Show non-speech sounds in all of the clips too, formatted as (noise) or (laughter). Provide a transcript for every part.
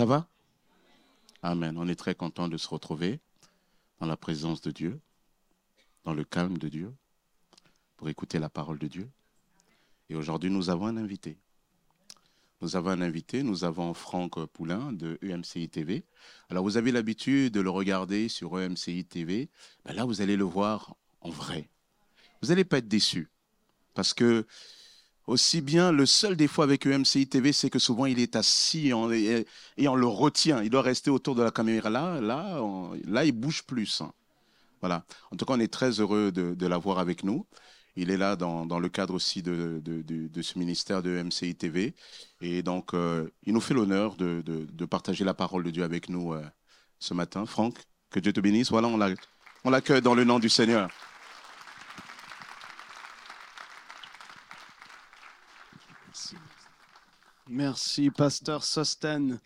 Ça va? Amen. On est très content de se retrouver dans la présence de Dieu, dans le calme de Dieu, pour écouter la parole de Dieu. Et aujourd'hui, nous avons un invité. Nous avons un invité, nous avons Franck Poulain de EMCI TV. Alors, vous avez l'habitude de le regarder sur EMCI TV. Ben là, vous allez le voir en vrai. Vous n'allez pas être déçus. Parce que aussi bien, le seul défaut avec EMCI TV, c'est que souvent il est assis et, on le retient. Il doit rester autour de la caméra là, là, là il bouge plus. Voilà. En tout cas, on est très heureux de, l'avoir avec nous. Il est là dans, le cadre aussi de, ce ministère de EMCI TV. Et donc, euh, il nous fait l'honneur de, partager la parole de Dieu avec nous euh, ce matin. Franck, que Dieu te bénisse. Voilà, on l'accueille dans le nom du Seigneur. Merci, pasteur Sosten.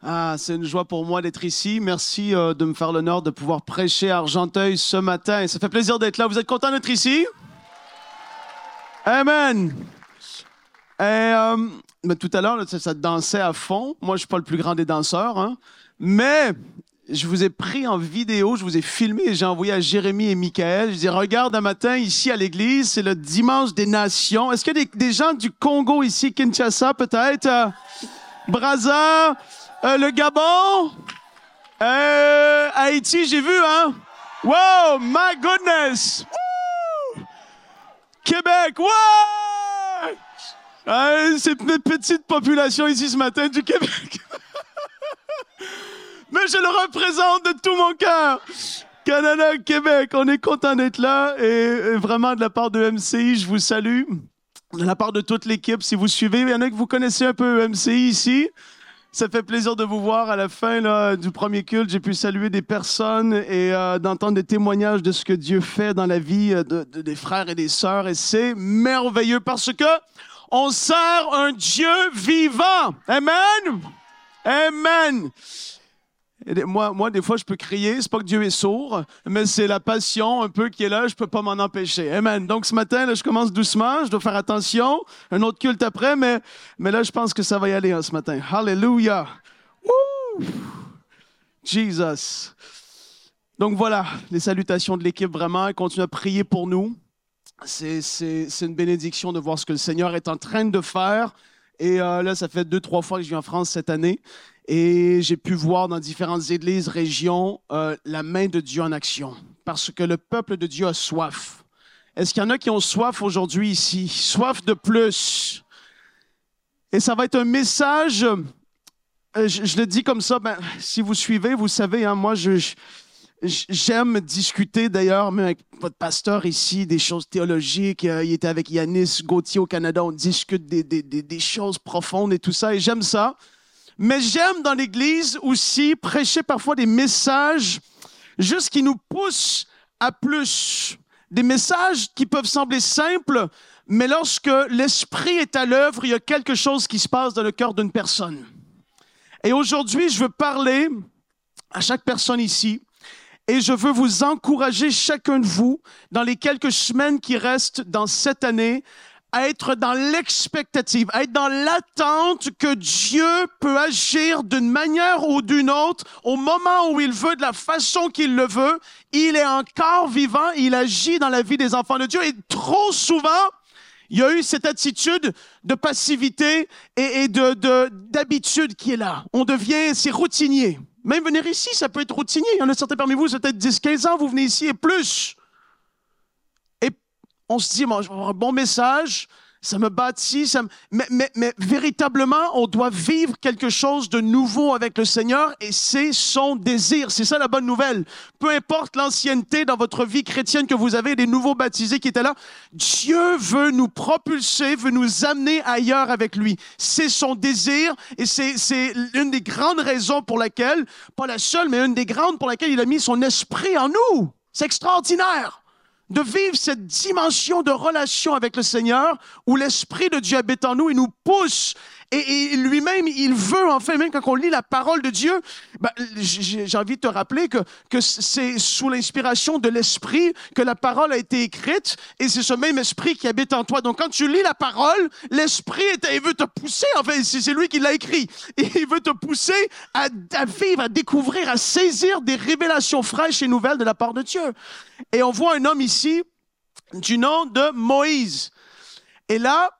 Ah, c'est une joie pour moi d'être ici. Merci euh, de me faire l'honneur de pouvoir prêcher à Argenteuil ce matin. ça fait plaisir d'être là. Vous êtes content d'être ici? Amen. Et, euh, mais tout à l'heure, ça, dansait à fond. Moi, je suis pas le plus grand des danseurs, hein. mais je vous ai pris en vidéo, je vous ai filmé et j'ai envoyé à Jérémy et Michael. Je dis, regarde un matin ici à l'église, c'est le dimanche des nations. Est-ce qu'il y a des, gens du Congo ici, Kinshasa peut-être? Euh, euh, le Gabon, euh, Haïti, j'ai vu, hein? Wow, my goodness! Québec, ouais! c'est une petite population ici ce matin du Québec. (laughs) mais je le représente de tout mon cœur. Canada, Québec, on est content d'être là et, vraiment de la part de MCI, je vous salue. De la part de toute l'équipe, si vous suivez, il y en a que vous connaissez un peu MCI ici. Ça fait plaisir de vous voir à la fin là, du premier culte. J'ai pu saluer des personnes et euh, d'entendre des témoignages de ce que Dieu fait dans la vie euh, de, des frères et des sœurs. Et c'est merveilleux parce que on sert un Dieu vivant. Amen. Amen moi, moi, des fois, je peux crier. C'est pas que Dieu est sourd, mais c'est la passion un peu qui est là. Je peux pas m'en empêcher. Amen. Donc, ce matin, là, je commence doucement. Je dois faire attention. Un autre culte après, mais, mais là, je pense que ça va y aller hein, ce matin. Hallelujah. Jesus. Donc voilà, les salutations de l'équipe vraiment. Continue à prier pour nous. C'est une bénédiction de voir ce que le Seigneur est en train de faire. Et euh, là, ça fait deux, trois fois que je viens en France cette année. Et j'ai pu voir dans différentes églises, régions, euh, la main de Dieu en action. Parce que le peuple de Dieu a soif. Est-ce qu'il y en a qui ont soif aujourd'hui ici? Soif de plus. Et ça va être un message, euh, je, le dis comme ça, ben, si vous suivez, vous savez, hein, moi, j'aime discuter d'ailleurs, même avec votre pasteur ici, des choses théologiques. Euh, il était avec Yanis Gauthier au Canada, on discute des choses profondes et tout ça, et j'aime ça. Mais j'aime dans l'Église aussi prêcher parfois des messages juste qui nous poussent à plus. Des messages qui peuvent sembler simples, mais lorsque l'Esprit est à l'œuvre, il y a quelque chose qui se passe dans le cœur d'une personne. Et aujourd'hui, je veux parler à chaque personne ici et je veux vous encourager, chacun de vous, dans les quelques semaines qui restent dans cette année, être dans l'expectative, être dans l'attente que Dieu peut agir d'une manière ou d'une autre au moment où il veut, de la façon qu'il le veut. Il est encore vivant, il agit dans la vie des enfants de Dieu et trop souvent, il y a eu cette attitude de passivité et, de d'habitude qui est là. On devient, c'est routinier. Même venir ici, ça peut être routinier. Il y en a certains parmi vous, c'est peut-être 10, 15 ans, vous venez ici et plus on se dit, bon, un bon message, ça me bâtit, ça Mais, mais, mais, véritablement, on doit vivre quelque chose de nouveau avec le Seigneur et c'est son désir. C'est ça la bonne nouvelle. Peu importe l'ancienneté dans votre vie chrétienne que vous avez, des nouveaux baptisés qui étaient là, Dieu veut nous propulser, veut nous amener ailleurs avec lui. C'est son désir et c'est une des grandes raisons pour laquelle, pas la seule, mais une des grandes pour laquelle il a mis son esprit en nous. C'est extraordinaire de vivre cette dimension de relation avec le Seigneur où l'Esprit de Dieu habite en nous et nous pousse Et, lui-même, il veut, en fait, même quand on lit la parole de Dieu, ben, j'ai envie de te rappeler que, que c'est sous l'inspiration de l'Esprit que la parole a été écrite et c'est ce même Esprit qui habite en toi. Donc quand tu lis la parole, l'Esprit, il veut te pousser, en fait, c'est lui qui l'a écrit. Et il veut te pousser à, à vivre, à découvrir, à saisir des révélations fraîches et nouvelles de la part de Dieu. Et on voit un homme ici du nom de Moïse. Et là,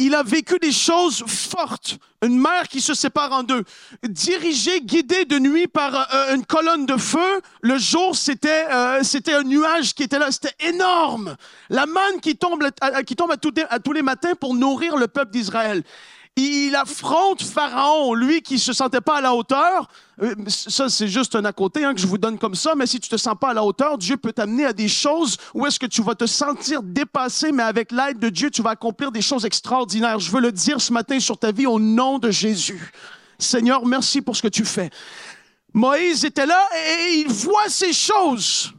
il a vécu des choses fortes. Une mer qui se sépare en deux. Dirigé, guidé de nuit par euh, une colonne de feu. Le jour, c'était euh, c'était un nuage qui était là. C'était énorme. La manne qui tombe, qui tombe à tous les matins pour nourrir le peuple d'Israël il affronte Pharaon, lui qui se sentait pas à la hauteur. Euh, ça, c'est juste un à côté hein, que je vous donne comme ça, mais si tu te sens pas à la hauteur, Dieu peut t'amener à des choses où est-ce que tu vas te sentir dépassé, mais avec l'aide de Dieu, tu vas accomplir des choses extraordinaires. Je veux le dire ce matin sur ta vie au nom de Jésus. Seigneur, merci pour ce que tu fais. Moïse était là et il voit ces choses.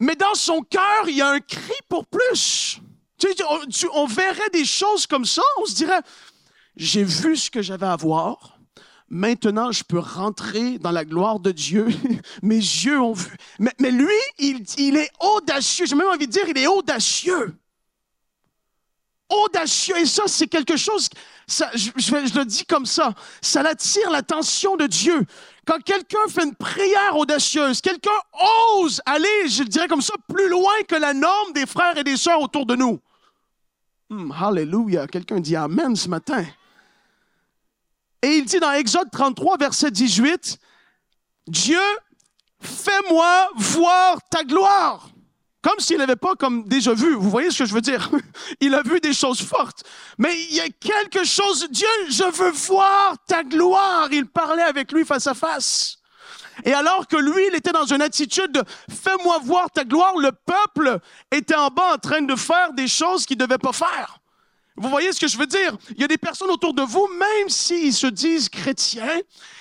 Mais dans son cœur, il y a un cri pour plus. on verrait des choses comme ça, on se dirait, j'ai vu ce que j'avais à voir. Maintenant, je peux rentrer dans la gloire de Dieu. (laughs) Mes yeux ont vu. Mais, lui, il, est audacieux. J'ai même envie de dire, il est audacieux. Audacieux. Et ça, c'est quelque chose, je, le dis comme ça, ça attire l'attention de Dieu. Quand quelqu'un fait une prière audacieuse, quelqu'un ose aller, je dirais comme ça, plus loin que la norme des frères et des sœurs autour de nous. Hmm, hallelujah. Quelqu'un dit Amen ce matin. Et il dit dans Exode 33, verset 18, Dieu, fais-moi voir ta gloire. Comme s'il n'avait pas comme déjà vu. Vous voyez ce que je veux dire? (laughs) Il a vu des choses fortes. Mais il y a quelque chose, Dieu, je veux voir ta gloire. Il parlait avec lui face à face. Et alors que lui, il était dans une attitude de fais-moi voir ta gloire, le peuple était en bas en train de faire des choses qu'il ne devait pas faire. Vous voyez ce que je veux dire? Il y a des personnes autour de vous, même s'ils se disent chrétiens,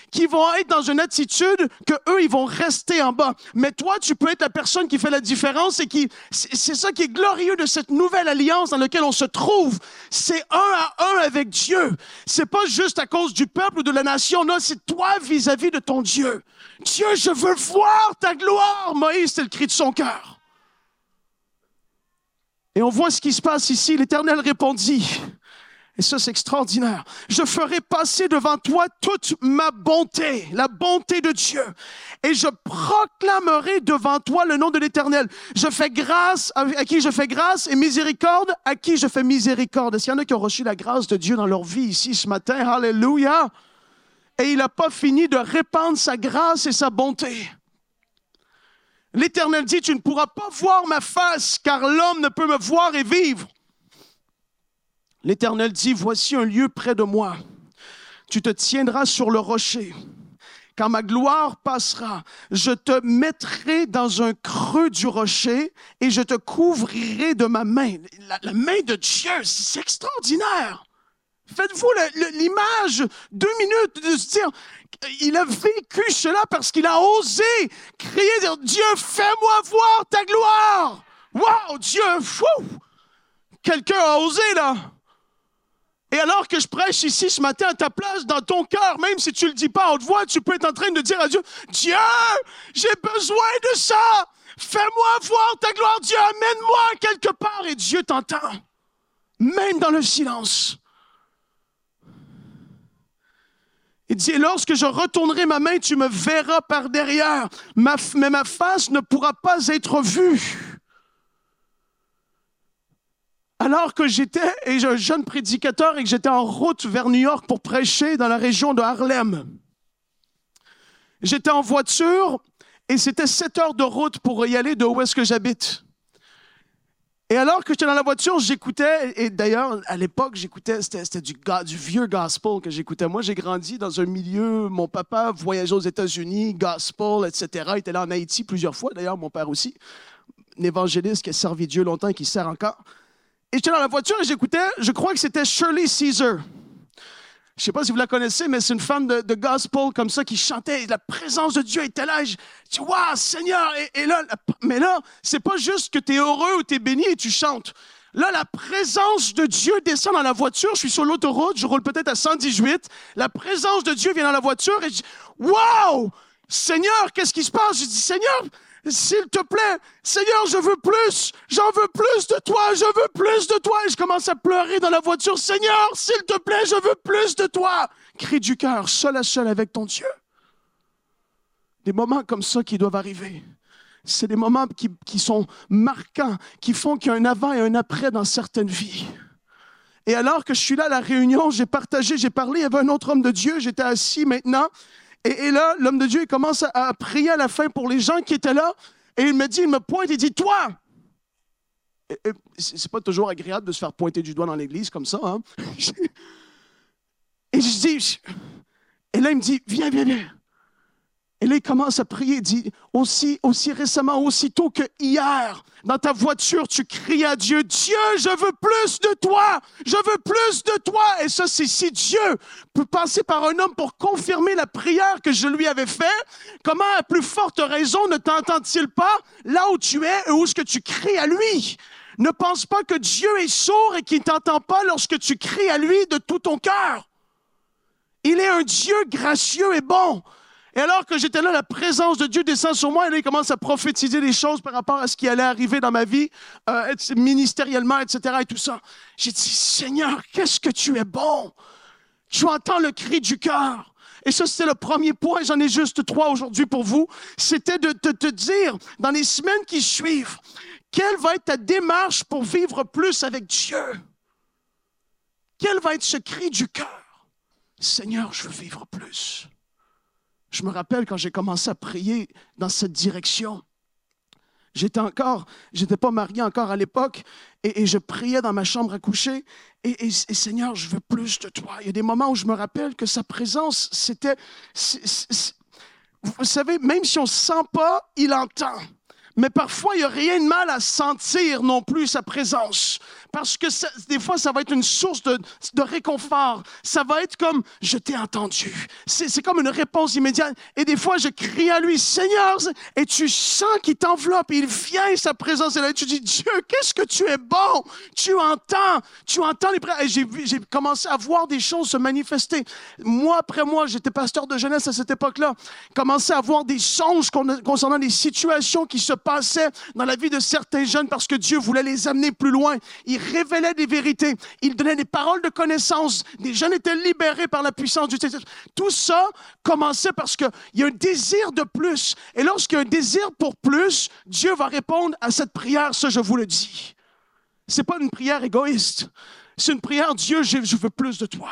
qui vont être dans une attitude que eux, ils vont rester en bas. Mais toi, tu peux être la personne qui fait la différence et qui, c'est ça qui est glorieux de cette nouvelle alliance dans laquelle on se trouve. C'est un à un avec Dieu. C'est pas juste à cause du peuple ou de la nation. Non, c'est toi vis-à-vis -vis de ton Dieu. Dieu, je veux voir ta gloire. Moïse, c'est le cri de son cœur. Et on voit ce qui se passe ici. L'Éternel répondit, et ça c'est extraordinaire, je ferai passer devant toi toute ma bonté, la bonté de Dieu, et je proclamerai devant toi le nom de l'Éternel. Je fais grâce à, qui je fais grâce et miséricorde à qui je fais miséricorde. Est-ce qu'il y en a qui ont reçu la grâce de Dieu dans leur vie ici ce matin? Alléluia! Et il n'a pas fini de répandre sa grâce et sa bonté. L'Éternel dit, tu ne pourras pas voir ma face, car l'homme ne peut me voir et vivre. L'Éternel dit, voici un lieu près de moi. Tu te tiendras sur le rocher. Quand ma gloire passera, je te mettrai dans un creux du rocher et je te couvrirai de ma main. La, la main de Dieu, c'est extraordinaire. Faites-vous l'image, deux minutes, de se dire, il a vécu cela parce qu'il a osé crier, dire, Dieu, fais-moi voir ta gloire. Wow, Dieu! Quelqu'un a osé, là. Et alors que je prêche ici ce matin à ta place, dans ton cœur, même si tu le dis pas en haute voix, tu peux être en train de dire à Dieu, Dieu, j'ai besoin de ça. Fais-moi voir ta gloire, Dieu, amène-moi quelque part. Et Dieu t'entend, même dans le silence. Il dit, lorsque je retournerai ma main, tu me verras par derrière, mais ma face ne pourra pas être vue. Alors que j'étais un jeune prédicateur et que j'étais en route vers New York pour prêcher dans la région de Harlem. J'étais en voiture et c'était sept heures de route pour y aller de où est-ce que j'habite. Et alors que j'étais dans la voiture, j'écoutais, et d'ailleurs, à l'époque, j'écoutais, c'était du, vieux gospel que j'écoutais. Moi, j'ai grandi dans un milieu, mon papa voyageait aux États-Unis, gospel, etc. Il était là en Haïti plusieurs fois, d'ailleurs, mon père aussi. Un évangéliste qui a servi Dieu longtemps et qui sert encore. Et j'étais dans la voiture et j'écoutais, je crois que c'était Shirley Caesar. Je sais pas si vous la connaissez, mais c'est une femme de, gospel comme ça qui chantait. La présence de Dieu était là. je dis, waouh, Seigneur. Et, là, mais là, c'est pas juste que tu es heureux ou tu es béni et tu chantes. Là, la présence de Dieu descend dans la voiture. Je suis sur l'autoroute, je roule peut-être à 118. La présence de Dieu vient dans la voiture et je dis, Wow! Seigneur, qu'est-ce qui se passe? Je dis, Seigneur, s'il te plaît, Seigneur, je veux plus, j'en veux plus de toi, je veux plus de toi. Et je commence à pleurer dans la voiture, Seigneur, s'il te plaît, je veux plus de toi. Cri du cœur, seul à seul avec ton Dieu. Des moments comme ça qui doivent arriver. C'est des moments qui, qui sont marquants, qui font qu'il y a un avant et un après dans certaines vies. Et alors que je suis là à la réunion, j'ai partagé, j'ai parlé, il y avait un autre homme de Dieu, j'étais assis maintenant, et, là, l'homme de Dieu, il commence à, prier à la fin pour les gens qui étaient là. Et il me dit, il me pointe, il dit, toi! C'est pas toujours agréable de se faire pointer du doigt dans l'église comme ça. Hein? (laughs) et je dis, et là, il me dit, viens, viens, viens. Et là, il commence à prier, il dit, aussi, aussi récemment, aussitôt que hier, dans ta voiture, tu cries à Dieu, Dieu, je veux plus de toi, je veux plus de toi. Et ça, c'est si Dieu peut passer par un homme pour confirmer la prière que je lui avais faite, comment à plus forte raison ne t'entend-il pas là où tu es et où est-ce que tu cries à lui? Ne pense pas que Dieu est sourd et qu'il ne t'entend pas lorsque tu cries à lui de tout ton cœur. Il est un Dieu gracieux et bon. Et alors que j'étais là, la présence de Dieu descend sur moi et là, il commence à prophétiser des choses par rapport à ce qui allait arriver dans ma vie, euh, ministériellement, etc. et tout ça. J'ai dit, Seigneur, qu'est-ce que tu es bon? Tu entends le cri du cœur. Et ça, c'était le premier point. J'en ai juste trois aujourd'hui pour vous. C'était de te dire, dans les semaines qui suivent, quelle va être ta démarche pour vivre plus avec Dieu? Quel va être ce cri du cœur? Seigneur, je veux vivre plus. Je me rappelle quand j'ai commencé à prier dans cette direction. J'étais encore, j'étais pas marié encore à l'époque, et, je priais dans ma chambre à coucher. Et, et, Seigneur, je veux plus de toi. Il y a des moments où je me rappelle que sa présence, c'était, vous savez, même si on sent pas, il entend. Mais parfois, il n'y a rien de mal à sentir non plus sa présence. Parce que des fois, ça va être une source de, réconfort. Ça va être comme, je t'ai entendu. C'est comme une réponse immédiate. Et des fois, je crie à lui, Seigneur, et tu sens qu'il t'enveloppe, il vient, sa présence est là. Tu dis, Dieu, qu'est-ce que tu es bon? Tu entends, tu entends les prières. J'ai commencé à voir des choses se manifester. Moi après moi, j'étais pasteur de jeunesse à cette époque-là, commencé à voir des songes concernant des situations qui se dans la vie de certains jeunes parce que Dieu voulait les amener plus loin. Il révélait des vérités. Il donnait des paroles de connaissance. Des jeunes étaient libérés par la puissance du Saint-Esprit. Tout ça commençait parce qu'il y a un désir de plus. Et lorsqu'il y a un désir pour plus, Dieu va répondre à cette prière, ça je vous le dis. C'est pas une prière égoïste. C'est une prière, Dieu, je veux plus de toi.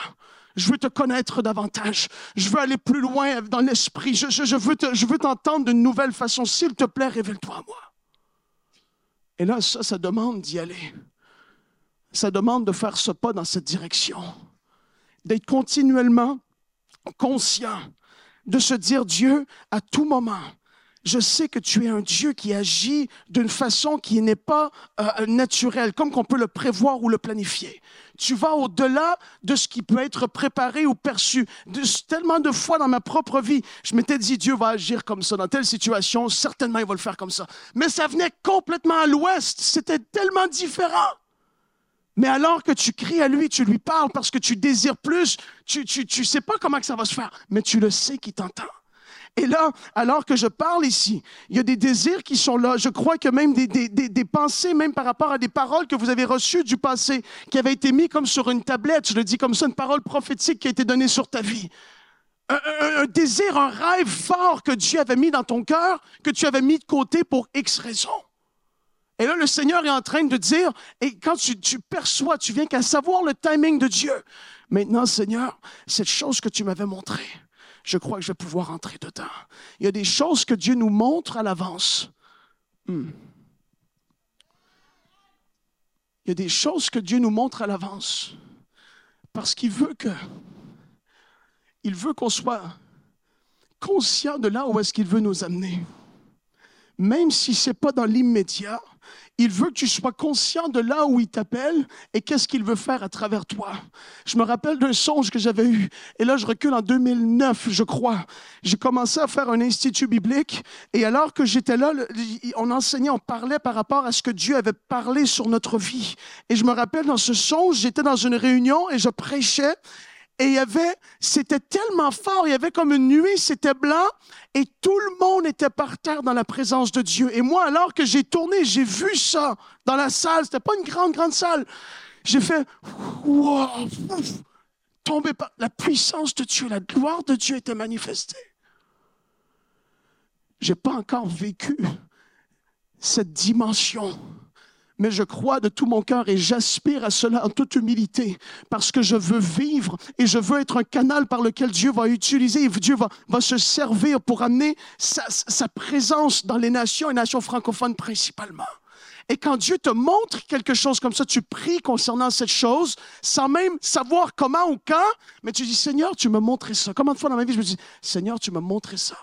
Je veux te connaître davantage. Je veux aller plus loin dans l'esprit. Je, je veux t'entendre d'une nouvelle façon. S'il te plaît, révèle-toi à moi. Et là, ça, ça demande d'y aller. Ça demande de faire ce pas dans cette direction. D'être continuellement conscient, de se dire, Dieu, à tout moment, je sais que tu es un Dieu qui agit d'une façon qui n'est pas euh, naturelle, comme qu'on peut le prévoir ou le planifier. Tu vas au-delà de ce qui peut être préparé ou perçu. Tellement de fois dans ma propre vie, je m'étais dit, Dieu va agir comme ça dans telle situation, certainement il va le faire comme ça. Mais ça venait complètement à l'ouest, c'était tellement différent. Mais alors que tu cries à lui, tu lui parles parce que tu désires plus, tu ne sais pas comment que ça va se faire, mais tu le sais qu'il t'entend. Et là, alors que je parle ici, il y a des désirs qui sont là. Je crois que même des, pensées, même par rapport à des paroles que vous avez reçues du passé, qui avaient été mises comme sur une tablette, je le dis comme ça, une parole prophétique qui a été donnée sur ta vie. Un, un, désir, un rêve fort que Dieu avait mis dans ton cœur, que tu avais mis de côté pour X raisons. Et là, le Seigneur est en train de dire, et quand tu, tu perçois, tu viens qu'à savoir le timing de Dieu. Maintenant, Seigneur, cette chose que tu m'avais montrée, je crois que je vais pouvoir entrer dedans. Il y a des choses que Dieu nous montre à l'avance. Hmm. Il y a des choses que Dieu nous montre à l'avance parce qu'il veut qu'on soit conscient de là où est-ce qu'il veut nous amener. même si c'est pas dans l'immédiat, il veut que tu sois conscient de là où il t'appelle et qu'est-ce qu'il veut faire à travers toi. Je me rappelle d'un songe que j'avais eu. Et là, je recule en 2009, je crois. J'ai commencé à faire un institut biblique. Et alors que j'étais là, on enseignait, on parlait par rapport à ce que Dieu avait parlé sur notre vie. Et je me rappelle dans ce songe, j'étais dans une réunion et je prêchais. Et il y avait, c'était tellement fort, il y avait comme une nuit, c'était blanc, et tout le monde était par terre dans la présence de Dieu. Et moi, alors que j'ai tourné, j'ai vu ça dans la salle, c'était pas une grande, grande salle. J'ai fait, wow, tombé pas. La puissance de Dieu, la gloire de Dieu était manifestée. J'ai pas encore vécu cette dimension mais je crois de tout mon cœur et j'aspire à cela en toute humilité parce que je veux vivre et je veux être un canal par lequel Dieu va utiliser et Dieu va, se servir pour amener sa, présence dans les nations, les nations francophones principalement. Et quand Dieu te montre quelque chose comme ça, tu pries concernant cette chose sans même savoir comment ou quand, mais tu dis, Seigneur, tu me montré ça. Combien de fois dans ma vie, je me dis, Seigneur, tu me montré ça.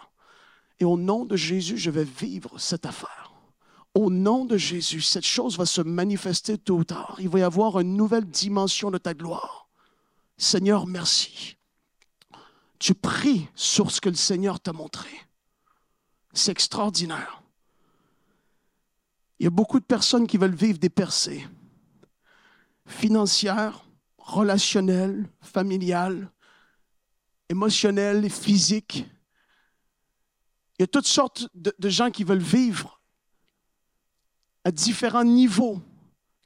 Et au nom de Jésus, je vais vivre cette affaire au nom de Jésus, cette chose va se manifester tôt ou tard. Il va y avoir une nouvelle dimension de ta gloire. Seigneur, merci. Tu pries sur ce que le Seigneur t'a montré. C'est extraordinaire. Il y a beaucoup de personnes qui veulent vivre des percées financières, relationnelles, familiales, émotionnelles, physiques. Il y a toutes sortes de, de gens qui veulent vivre à différents niveaux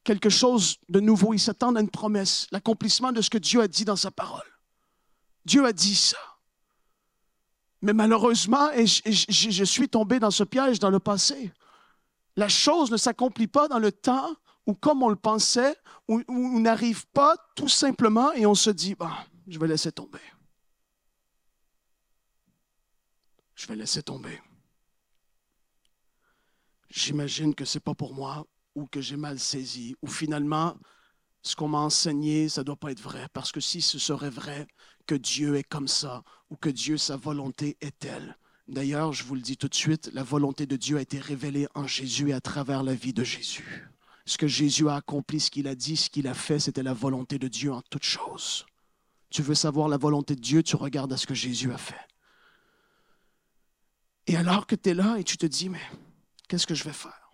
quelque chose de nouveau. Ils s'attendent à une promesse, l'accomplissement de ce que Dieu a dit dans sa parole. Dieu a dit ça. Mais malheureusement, et je, suis tombé dans ce piège dans le passé, la chose ne s'accomplit pas dans le temps ou comme on le pensait, ou, ou n'arrive pas tout simplement et on se dit, je vais laisser tomber. Je vais laisser tomber j'imagine que c'est pas pour moi ou que j'ai mal saisi ou finalement ce qu'on m'a enseigné, ça ne doit pas être vrai parce que si ce serait vrai que Dieu est comme ça ou que Dieu sa volonté est telle. D'ailleurs, je vous le dis tout de suite, la volonté de Dieu a été révélée en Jésus et à travers la vie de Jésus. Ce que Jésus a accompli, ce qu'il a dit, ce qu'il a fait, c'était la volonté de Dieu en toutes choses. Tu veux savoir la volonté de Dieu, tu regardes à ce que Jésus a fait. Et alors que tu es là et tu te dis, mais Qu'est-ce que je vais faire?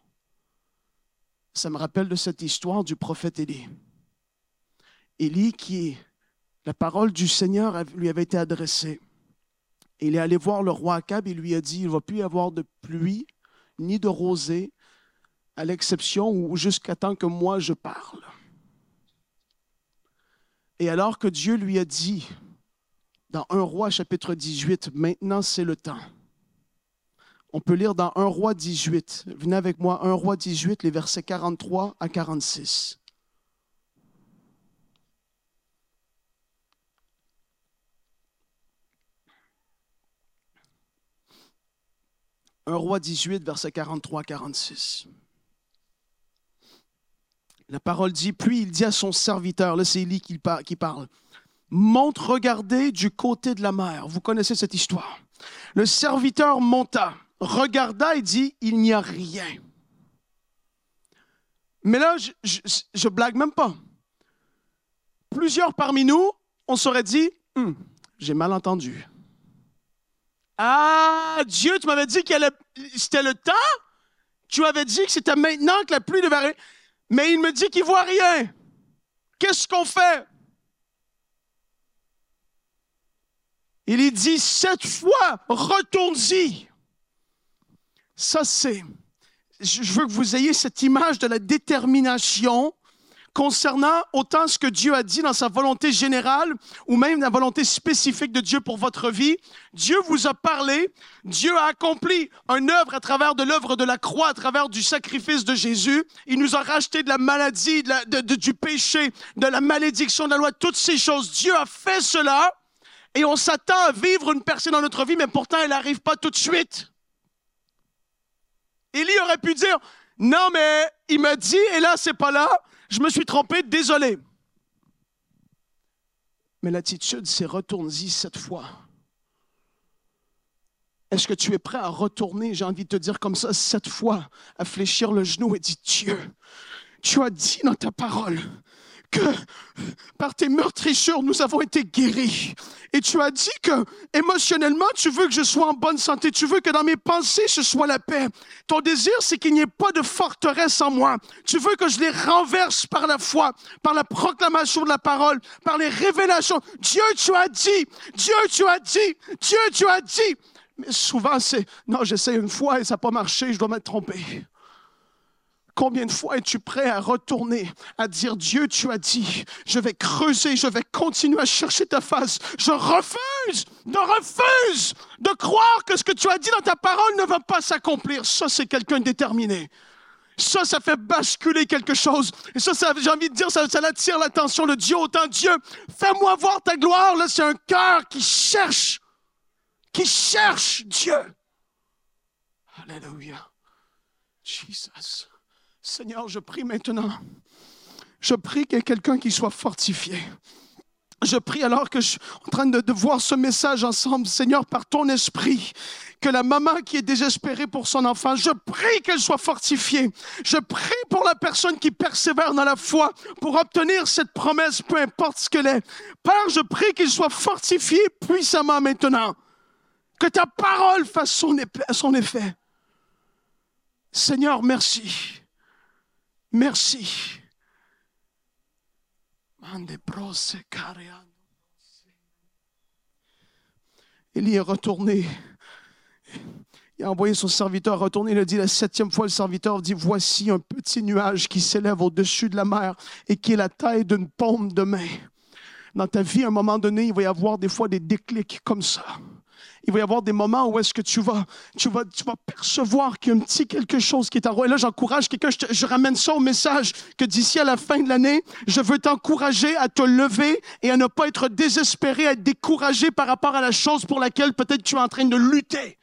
Ça me rappelle de cette histoire du prophète Élie. Élie qui, la parole du Seigneur lui avait été adressée. il est allé voir le roi Akab et lui a dit, il ne va plus y avoir de pluie ni de rosée, à l'exception ou jusqu'à temps que moi je parle. Et alors que Dieu lui a dit, dans 1 roi chapitre 18, maintenant c'est le temps. On peut lire dans 1 roi 18. Venez avec moi, 1 roi 18, les versets 43 à 46. Un roi 18, versets 43 à 46. La parole dit, puis il dit à son serviteur, là c'est Élie qui parle, monte regarder du côté de la mer. Vous connaissez cette histoire. Le serviteur monta regarda et dit, il n'y a rien. Mais là, je, blague même pas. Plusieurs parmi nous, on serait dit, hum, j'ai mal entendu. Ah, Dieu, tu m'avais dit que c'était le temps? Tu avais dit que c'était maintenant que la pluie devait arriver. Mais il me dit qu'il voit rien. Qu'est-ce qu'on fait? Il dit cette fois, retourne-y. Ça, c'est, je veux que vous ayez cette image de la détermination concernant autant ce que Dieu a dit dans sa volonté générale ou même la volonté spécifique de Dieu pour votre vie. Dieu vous a parlé, Dieu a accompli une œuvre à travers de l'œuvre de la croix, à travers du sacrifice de Jésus. Il nous a racheté de la maladie, du péché, de la malédiction de la loi, toutes ces choses. Dieu a fait cela et on s'attend à vivre une personne dans notre vie, mais pourtant elle n'arrive pas tout de suite. Élie aurait pu dire, non, mais il m'a dit, et là, c'est pas là, je me suis trompé, désolé. Mais l'attitude, c'est retourne-y cette fois. Est-ce que tu es prêt à retourner, j'ai envie de te dire comme ça, cette fois, à fléchir le genou et dire, Dieu, tu as dit dans ta parole que par tes meurtrissures, nous avons été guéris. Et tu as dit que émotionnellement, tu veux que je sois en bonne santé. Tu veux que dans mes pensées, ce soit la paix. Ton désir, c'est qu'il n'y ait pas de forteresse en moi. Tu veux que je les renverse par la foi, par la proclamation de la parole, par les révélations. Dieu, tu as dit. Dieu, tu as dit. Dieu, tu as dit. Mais souvent, c'est, non, j'essaie une fois et ça n'a pas marché, je dois m'être trompé. Combien de fois es-tu prêt à retourner, à dire Dieu, tu as dit, je vais creuser, je vais continuer à chercher ta face. Je refuse, je refuse de croire que ce que tu as dit dans ta parole ne va pas s'accomplir. Ça, c'est quelqu'un déterminé. Ça, ça fait basculer quelque chose. Et ça, j'ai envie de dire, ça, ça attire l'attention de Dieu. Autant Dieu, fais-moi voir ta gloire. Là, c'est un cœur qui cherche, qui cherche Dieu. Alléluia. Jesus. Seigneur, je prie maintenant. Je prie qu'il y ait quelqu'un qui soit fortifié. Je prie alors que je suis en train de, voir ce message ensemble, Seigneur, par ton esprit, que la maman qui est désespérée pour son enfant, je prie qu'elle soit fortifiée. Je prie pour la personne qui persévère dans la foi pour obtenir cette promesse, peu importe ce qu'elle est. Père, je prie qu'il soit fortifié puissamment maintenant. Que ta parole fasse son effet. Seigneur, merci. Merci. Élie est retourné. Il a envoyé son serviteur retourner. Il a dit la septième fois, le serviteur dit, voici un petit nuage qui s'élève au-dessus de la mer et qui est la taille d'une paume de main. Dans ta vie, à un moment donné, il va y avoir des fois des déclics comme ça il va y avoir des moments où est-ce que tu vas, tu vas, tu vas percevoir qu'il y a un petit quelque chose qui est en roi. Et là, j'encourage quelqu'un, je, ramène ça au message que d'ici à la fin de l'année, je veux t'encourager à te lever et à ne pas être désespéré, à être découragé par rapport à la chose pour laquelle peut-être tu es en train de lutter.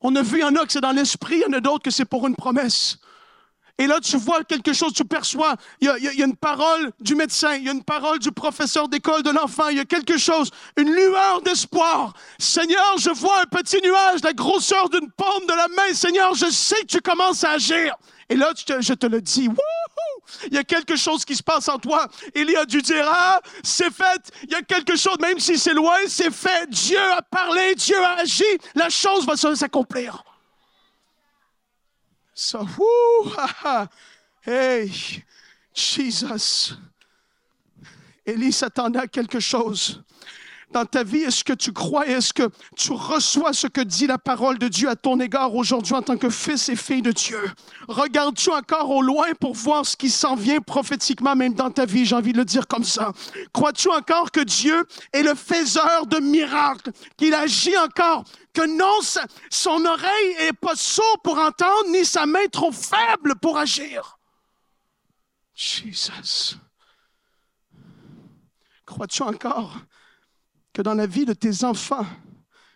On a vu, il y en a que c'est dans l'esprit, il y en a d'autres que c'est pour une promesse. Et là, tu vois quelque chose, tu perçois, il y, a, il y, a, une parole du médecin, il y a une parole du professeur d'école de l'enfant, il y a quelque chose, une lueur d'espoir. Seigneur, je vois un petit nuage, la grosseur d'une paume de la main. Seigneur, je sais que tu commences à agir. Et là, je te, je te le dis, wouhou! Il y a quelque chose qui se passe en toi. Il a dû dire, ah, c'est fait. Il y a quelque chose, même si c'est loin, c'est fait. Dieu a parlé, Dieu a agi. La chose va s'accomplir. Ça, wouh, (laughs) hey, Jesus. Élie s'attendait à quelque chose. Dans ta vie, est-ce que tu crois, est-ce que tu reçois ce que dit la parole de Dieu à ton égard aujourd'hui en tant que fils et fille de Dieu? Regardes-tu encore au loin pour voir ce qui s'en vient prophétiquement, même dans ta vie? J'ai envie de le dire comme ça. Crois-tu encore que Dieu est le faiseur de miracles, qu'il agit encore que non, son oreille est pas sourde pour entendre, ni sa main trop faible pour agir? Jesus. Crois-tu encore que dans la vie de tes enfants,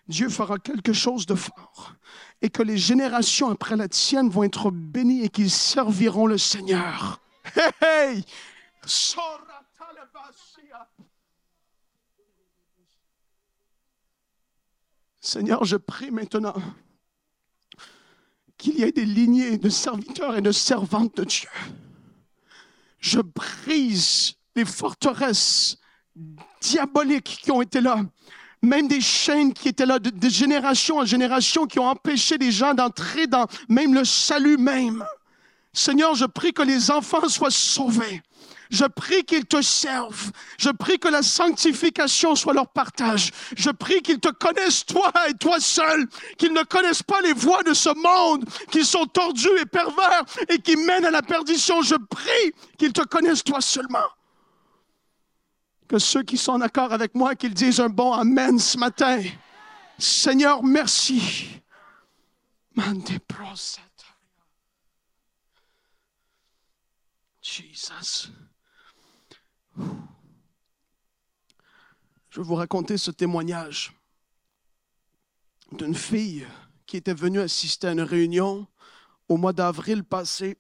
Dieu fera quelque chose de fort et que les générations après la tienne vont être bénies et qu'ils serviront le Seigneur? Seigneur, je prie maintenant qu'il y ait des lignées de serviteurs et de servantes de Dieu. Je brise les forteresses diaboliques qui ont été là, même des chaînes qui étaient là de, de génération en génération qui ont empêché les gens d'entrer dans même le salut même. Seigneur, je prie que les enfants soient sauvés. Je prie qu'ils te servent. Je prie que la sanctification soit leur partage. Je prie qu'ils te connaissent toi et toi seul, qu'ils ne connaissent pas les voies de ce monde, qui sont tordus et pervers et qui mènent à la perdition. Je prie qu'ils te connaissent toi seulement. Que ceux qui sont en accord avec moi, qu'ils disent un bon Amen ce matin. Seigneur, merci. Je vais vous raconter ce témoignage d'une fille qui était venue assister à une réunion au mois d'avril passé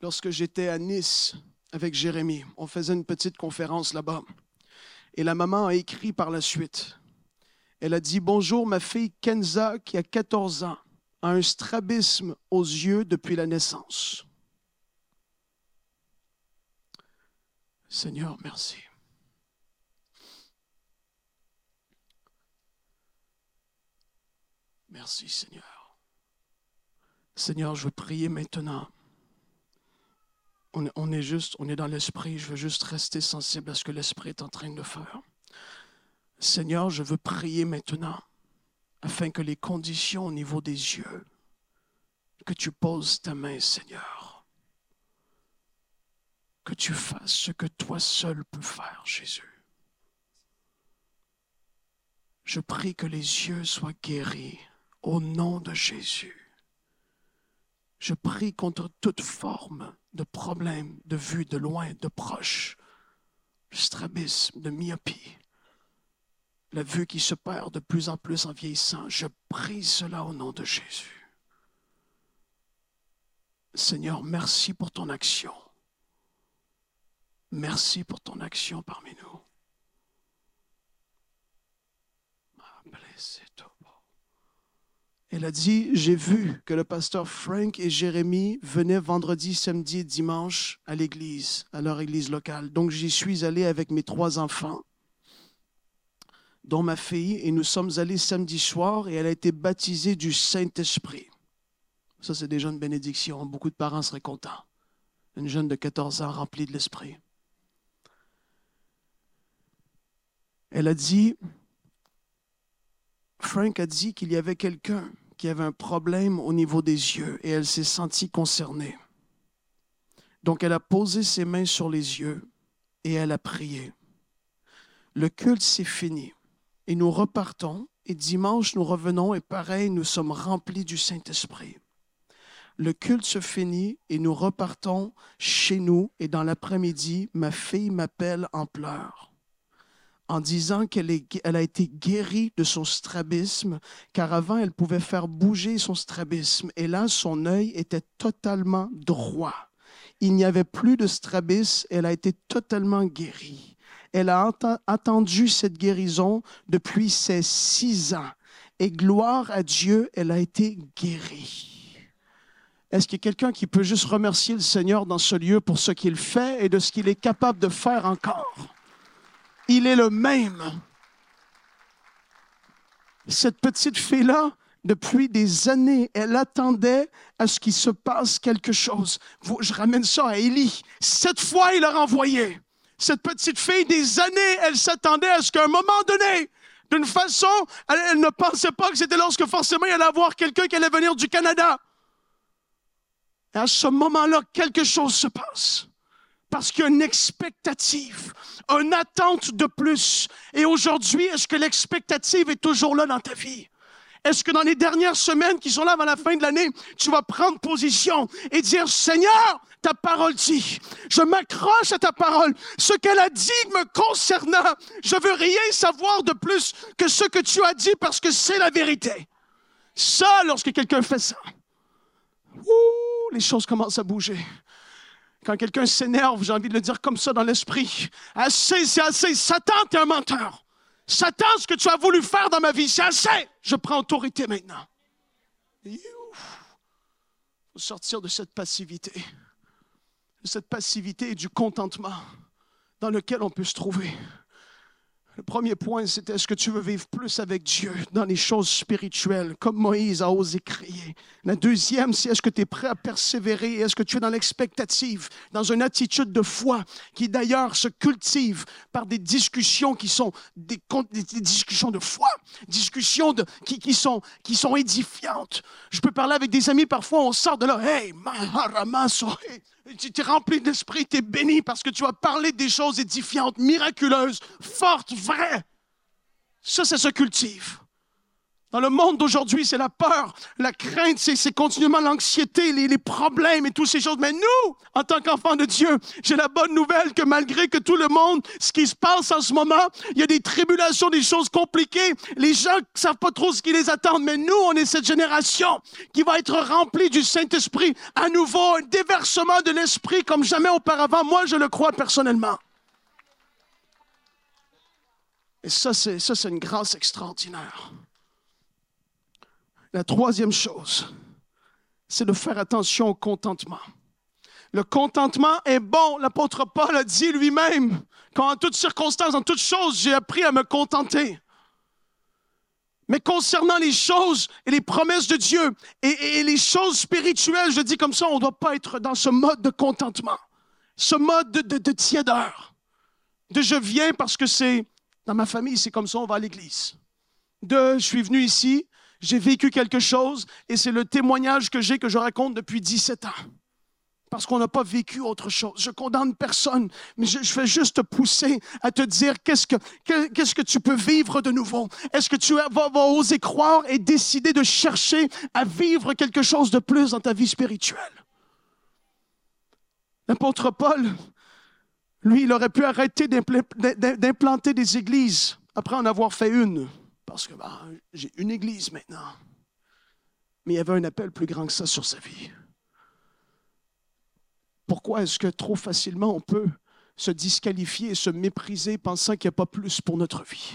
lorsque j'étais à Nice avec Jérémie. On faisait une petite conférence là-bas. Et la maman a écrit par la suite. Elle a dit Bonjour, ma fille Kenza, qui a 14 ans, a un strabisme aux yeux depuis la naissance. Seigneur, merci. Merci, Seigneur. Seigneur, je veux prier maintenant. On, est juste, on est dans l'esprit. Je veux juste rester sensible à ce que l'esprit est en train de faire. Seigneur, je veux prier maintenant afin que les conditions au niveau des yeux, que tu poses ta main, Seigneur, que tu fasses ce que toi seul peux faire, Jésus. Je prie que les yeux soient guéris au nom de Jésus. Je prie contre toute forme de problème de vue de loin, de proche, de strabisme, de myopie la vue qui se perd de plus en plus en vieillissant. Je prie cela au nom de Jésus. Seigneur, merci pour ton action. Merci pour ton action parmi nous. Elle a dit, j'ai vu que le pasteur Frank et Jérémie venaient vendredi, samedi et dimanche à l'église, à leur église locale. Donc j'y suis allé avec mes trois enfants dont ma fille, et nous sommes allés samedi soir et elle a été baptisée du Saint-Esprit. Ça, c'est déjà une bénédiction. Beaucoup de parents seraient contents. Une jeune de 14 ans remplie de l'Esprit. Elle a dit, Frank a dit qu'il y avait quelqu'un qui avait un problème au niveau des yeux et elle s'est sentie concernée. Donc elle a posé ses mains sur les yeux et elle a prié. Le culte s'est fini et nous repartons, et dimanche nous revenons, et pareil, nous sommes remplis du Saint-Esprit. Le culte se finit et nous repartons chez nous, et dans l'après-midi, ma fille m'appelle en pleurs en disant qu'elle elle a été guérie de son strabisme, car avant, elle pouvait faire bouger son strabisme. Et là, son œil était totalement droit. Il n'y avait plus de strabisme, elle a été totalement guérie. Elle a attendu cette guérison depuis ses six ans. Et gloire à Dieu, elle a été guérie. Est-ce qu'il y a quelqu'un qui peut juste remercier le Seigneur dans ce lieu pour ce qu'il fait et de ce qu'il est capable de faire encore? Il est le même. Cette petite fille-là, depuis des années, elle attendait à ce qu'il se passe quelque chose. Je ramène ça à Élie. Cette fois, il a renvoyé cette petite fille, des années, elle s'attendait à ce qu'à un moment donné, d'une façon, elle, ne pensait pas que c'était lorsque forcément il allait avoir quelqu'un qui allait venir du Canada. Et à ce moment-là, quelque chose se passe. Parce qu'il y a une expectative, une attente de plus. Et aujourd'hui, est-ce que l'expectative est toujours là dans ta vie? Est-ce que dans les dernières semaines qui sont là avant la fin de l'année, tu vas prendre position et dire, Seigneur, ta parole dit, je m'accroche à ta parole. Ce qu'elle a dit me concernant, je veux rien savoir de plus que ce que tu as dit parce que c'est la vérité. Ça, lorsque quelqu'un fait ça, les choses commencent à bouger. Quand quelqu'un s'énerve, j'ai envie de le dire comme ça dans l'esprit. Assez, c'est assez. Satan, t'es un menteur. Satan, ce que tu as voulu faire dans ma vie, c'est assez. Je prends autorité maintenant. Il faut sortir de cette passivité, de cette passivité et du contentement dans lequel on peut se trouver. Le premier point, c'était est-ce que tu veux vivre plus avec Dieu dans les choses spirituelles, comme Moïse a osé crier? La deuxième, c'est est-ce que tu es prêt à persévérer? Est-ce que tu es dans l'expectative, dans une attitude de foi qui d'ailleurs se cultive par des discussions qui sont des, discussions de foi, discussions qui, sont, édifiantes? Je peux parler avec des amis, parfois on sort de là, hey, tu es rempli d'esprit, tu es béni parce que tu as parlé des choses édifiantes, miraculeuses, fortes, vraies. Ça, ça se cultive. Dans le monde d'aujourd'hui, c'est la peur, la crainte, c'est continuellement l'anxiété, les, problèmes et toutes ces choses. Mais nous, en tant qu'enfants de Dieu, j'ai la bonne nouvelle que malgré que tout le monde, ce qui se passe en ce moment, il y a des tribulations, des choses compliquées, les gens ne savent pas trop ce qui les attend. Mais nous, on est cette génération qui va être remplie du Saint-Esprit. À nouveau, un déversement de l'Esprit comme jamais auparavant. Moi, je le crois personnellement. Et ça, c'est, une grâce extraordinaire. La troisième chose, c'est de faire attention au contentement. Le contentement est bon. L'apôtre Paul a dit lui-même qu'en toutes circonstances, en toutes choses, j'ai appris à me contenter. Mais concernant les choses et les promesses de Dieu et, les choses spirituelles, je dis comme ça, on ne doit pas être dans ce mode de contentement, ce mode de, de, de tiédeur, de je viens parce que c'est dans ma famille, c'est comme ça, on va à l'église. De je suis venu ici, j'ai vécu quelque chose et c'est le témoignage que j'ai que je raconte depuis 17 ans parce qu'on n'a pas vécu autre chose. Je condamne personne, mais je, fais juste te pousser à te dire qu'est-ce que, tu peux vivre de nouveau? Est-ce que tu vas, oser croire et décider de chercher à vivre quelque chose de plus dans ta vie spirituelle? L'apôtre Paul, lui, il aurait pu arrêter d'implanter des églises après en avoir fait une, parce que ben, j'ai une église maintenant. Mais il y avait un appel plus grand que ça sur sa vie. Pourquoi est-ce que trop facilement on peut se disqualifier et se mépriser pensant qu'il n'y a pas plus pour notre vie?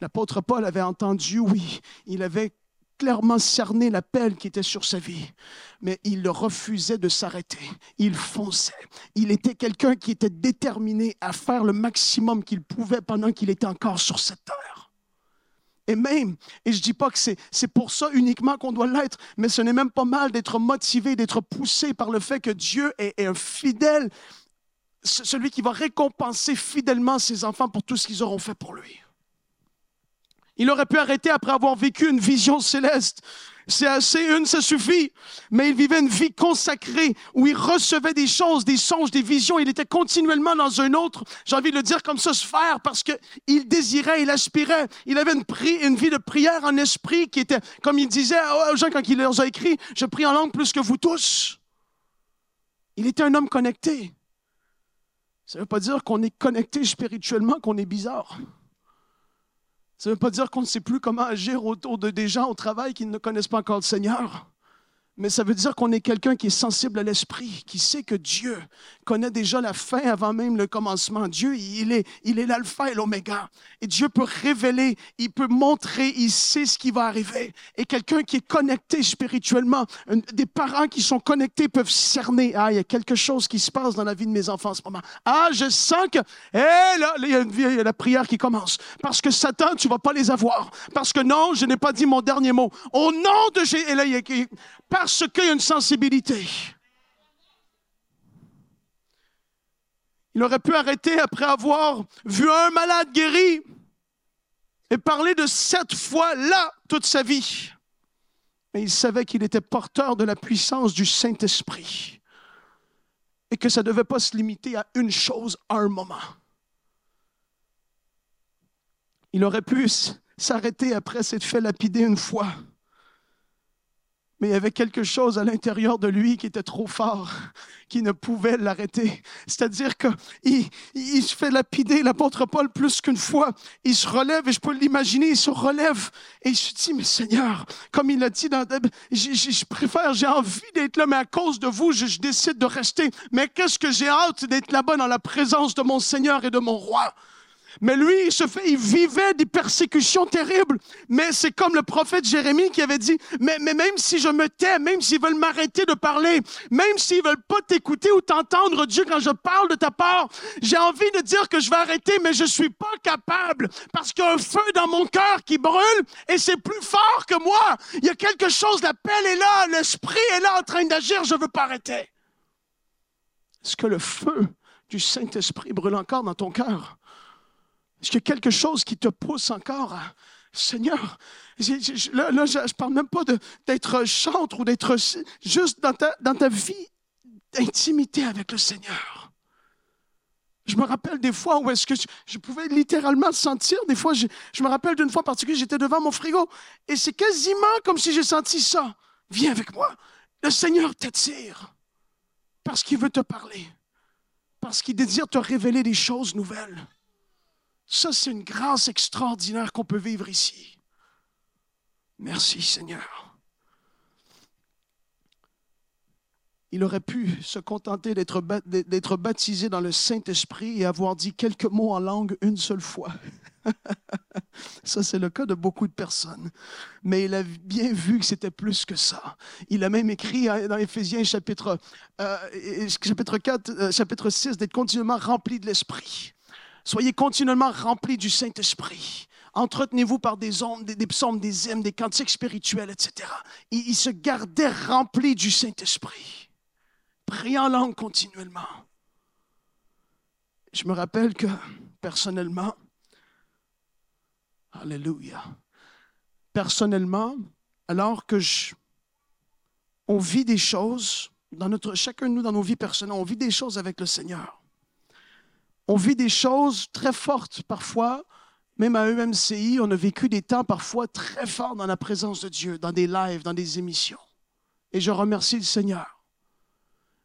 L'apôtre Paul avait entendu, oui, il avait clairement cerné l'appel qui était sur sa vie, mais il refusait de s'arrêter. Il fonçait. Il était quelqu'un qui était déterminé à faire le maximum qu'il pouvait pendant qu'il était encore sur cette terre. Et même, et je ne dis pas que c'est pour ça uniquement qu'on doit l'être, mais ce n'est même pas mal d'être motivé, d'être poussé par le fait que Dieu est, est un fidèle, celui qui va récompenser fidèlement ses enfants pour tout ce qu'ils auront fait pour lui. Il aurait pu arrêter après avoir vécu une vision céleste. C'est assez une, ça suffit. Mais il vivait une vie consacrée où il recevait des choses, des songes, des visions. Il était continuellement dans un autre, j'ai envie de le dire comme ça, sphère, parce qu'il désirait, il aspirait. Il avait une, une, vie de prière en esprit qui était, comme il disait aux gens quand il leur a écrit, je prie en langue plus que vous tous. Il était un homme connecté. Ça ne veut pas dire qu'on est connecté spirituellement, qu'on est bizarre. Ça ne veut pas dire qu'on ne sait plus comment agir autour de des gens au travail qui ne connaissent pas encore le Seigneur mais ça veut dire qu'on est quelqu'un qui est sensible à l'esprit, qui sait que Dieu connaît déjà la fin avant même le commencement. Dieu, il est, il est l'alpha et l'oméga. Et Dieu peut révéler, il peut montrer, il sait ce qui va arriver. Et quelqu'un qui est connecté spirituellement, des parents qui sont connectés peuvent cerner, ah, il y a quelque chose qui se passe dans la vie de mes enfants en ce moment. Ah, je sens que, hé, là, il y, a une, il y a la prière qui commence. Parce que Satan, tu vas pas les avoir. Parce que non, je n'ai pas dit mon dernier mot. Au nom de Jésus, parce qu'il y a une sensibilité. Il aurait pu arrêter après avoir vu un malade guéri et parler de cette fois-là toute sa vie. Mais il savait qu'il était porteur de la puissance du Saint-Esprit et que ça ne devait pas se limiter à une chose à un moment. Il aurait pu s'arrêter après s'être fait lapider une fois mais il y avait quelque chose à l'intérieur de lui qui était trop fort, qui ne pouvait l'arrêter. C'est-à-dire qu'il il se fait lapider, l'apôtre Paul, plus qu'une fois. Il se relève, et je peux l'imaginer, il se relève, et il se dit, mais Seigneur, comme il a dit, dans, je, je, préfère, j'ai envie d'être là, mais à cause de vous, je, je décide de rester. Mais qu'est-ce que j'ai hâte d'être là-bas dans la présence de mon Seigneur et de mon roi? Mais lui, il, se fait, il vivait des persécutions terribles. Mais c'est comme le prophète Jérémie qui avait dit, mais, mais même si je me tais, même s'ils veulent m'arrêter de parler, même s'ils veulent pas t'écouter ou t'entendre, Dieu, quand je parle de ta part, j'ai envie de dire que je vais arrêter, mais je suis pas capable parce qu'il y a un feu dans mon cœur qui brûle et c'est plus fort que moi. Il y a quelque chose, l'appel est là, l'esprit est là en train d'agir, je veux pas arrêter. Est-ce que le feu du Saint-Esprit brûle encore dans ton cœur? Est-ce qu'il y a quelque chose qui te pousse encore? À, Seigneur, là, je ne parle même pas d'être chantre ou d'être juste dans ta, vie d'intimité avec le Seigneur. Je me rappelle des fois où est-ce que je, pouvais littéralement sentir. Des fois, je, je me rappelle d'une fois particulière, j'étais devant mon frigo et c'est quasiment comme si j'ai senti ça. Viens avec moi. Le Seigneur t'attire parce qu'il veut te parler, parce qu'il désire te révéler des choses nouvelles. Ça, c'est une grâce extraordinaire qu'on peut vivre ici. Merci Seigneur. Il aurait pu se contenter d'être baptisé dans le Saint-Esprit et avoir dit quelques mots en langue une seule fois. (laughs) Ça, c'est le cas de beaucoup de personnes. Mais il a bien vu que c'était plus que ça. Il a même écrit dans Éphésiens chapitre, euh, chapitre 4, euh, chapitre 6, d'être continuellement rempli de l'Esprit. Soyez continuellement remplis du Saint-Esprit. Entretenez-vous par des, psaumes, des hymnes, des cantiques spirituels, etc. Il, il se gardait rempli du Saint-Esprit. Priant en langue continuellement. Je me rappelle que, personnellement, Alléluia. Personnellement, alors que on vit des choses, dans notre, chacun de nous dans nos vies personnelles, on vit des choses avec le Seigneur. On vit des choses très fortes parfois. Même à EMCI, on a vécu des temps parfois très forts dans la présence de Dieu, dans des lives, dans des émissions. Et je remercie le Seigneur.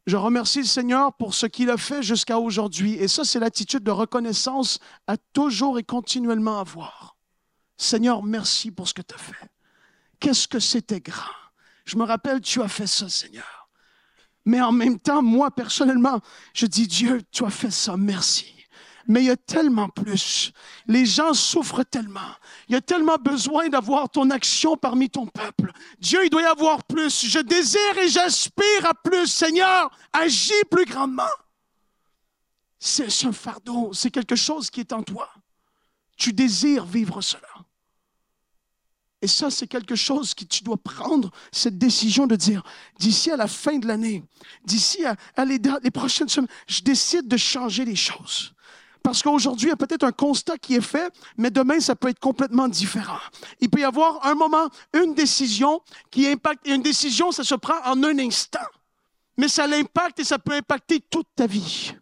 Je remercie le Seigneur pour ce qu'il a fait jusqu'à aujourd'hui. Et ça, c'est l'attitude de reconnaissance à toujours et continuellement avoir. Seigneur, merci pour ce que tu as fait. Qu'est-ce que c'était grand. Je me rappelle, tu as fait ça, Seigneur. Mais en même temps, moi, personnellement, je dis, Dieu, tu as fait ça, merci. Mais il y a tellement plus. Les gens souffrent tellement. Il y a tellement besoin d'avoir ton action parmi ton peuple. Dieu, il doit y avoir plus. Je désire et j'aspire à plus. Seigneur, agis plus grandement. C'est un fardeau, c'est quelque chose qui est en toi. Tu désires vivre cela. Et ça, c'est quelque chose que tu dois prendre, cette décision de dire, d'ici à la fin de l'année, d'ici à, les, les, prochaines semaines, je décide de changer les choses. Parce qu'aujourd'hui, il y a peut-être un constat qui est fait, mais demain, ça peut être complètement différent. Il peut y avoir un moment, une décision qui impacte, et une décision, ça se prend en un instant. Mais ça l'impacte et ça peut impacter toute ta vie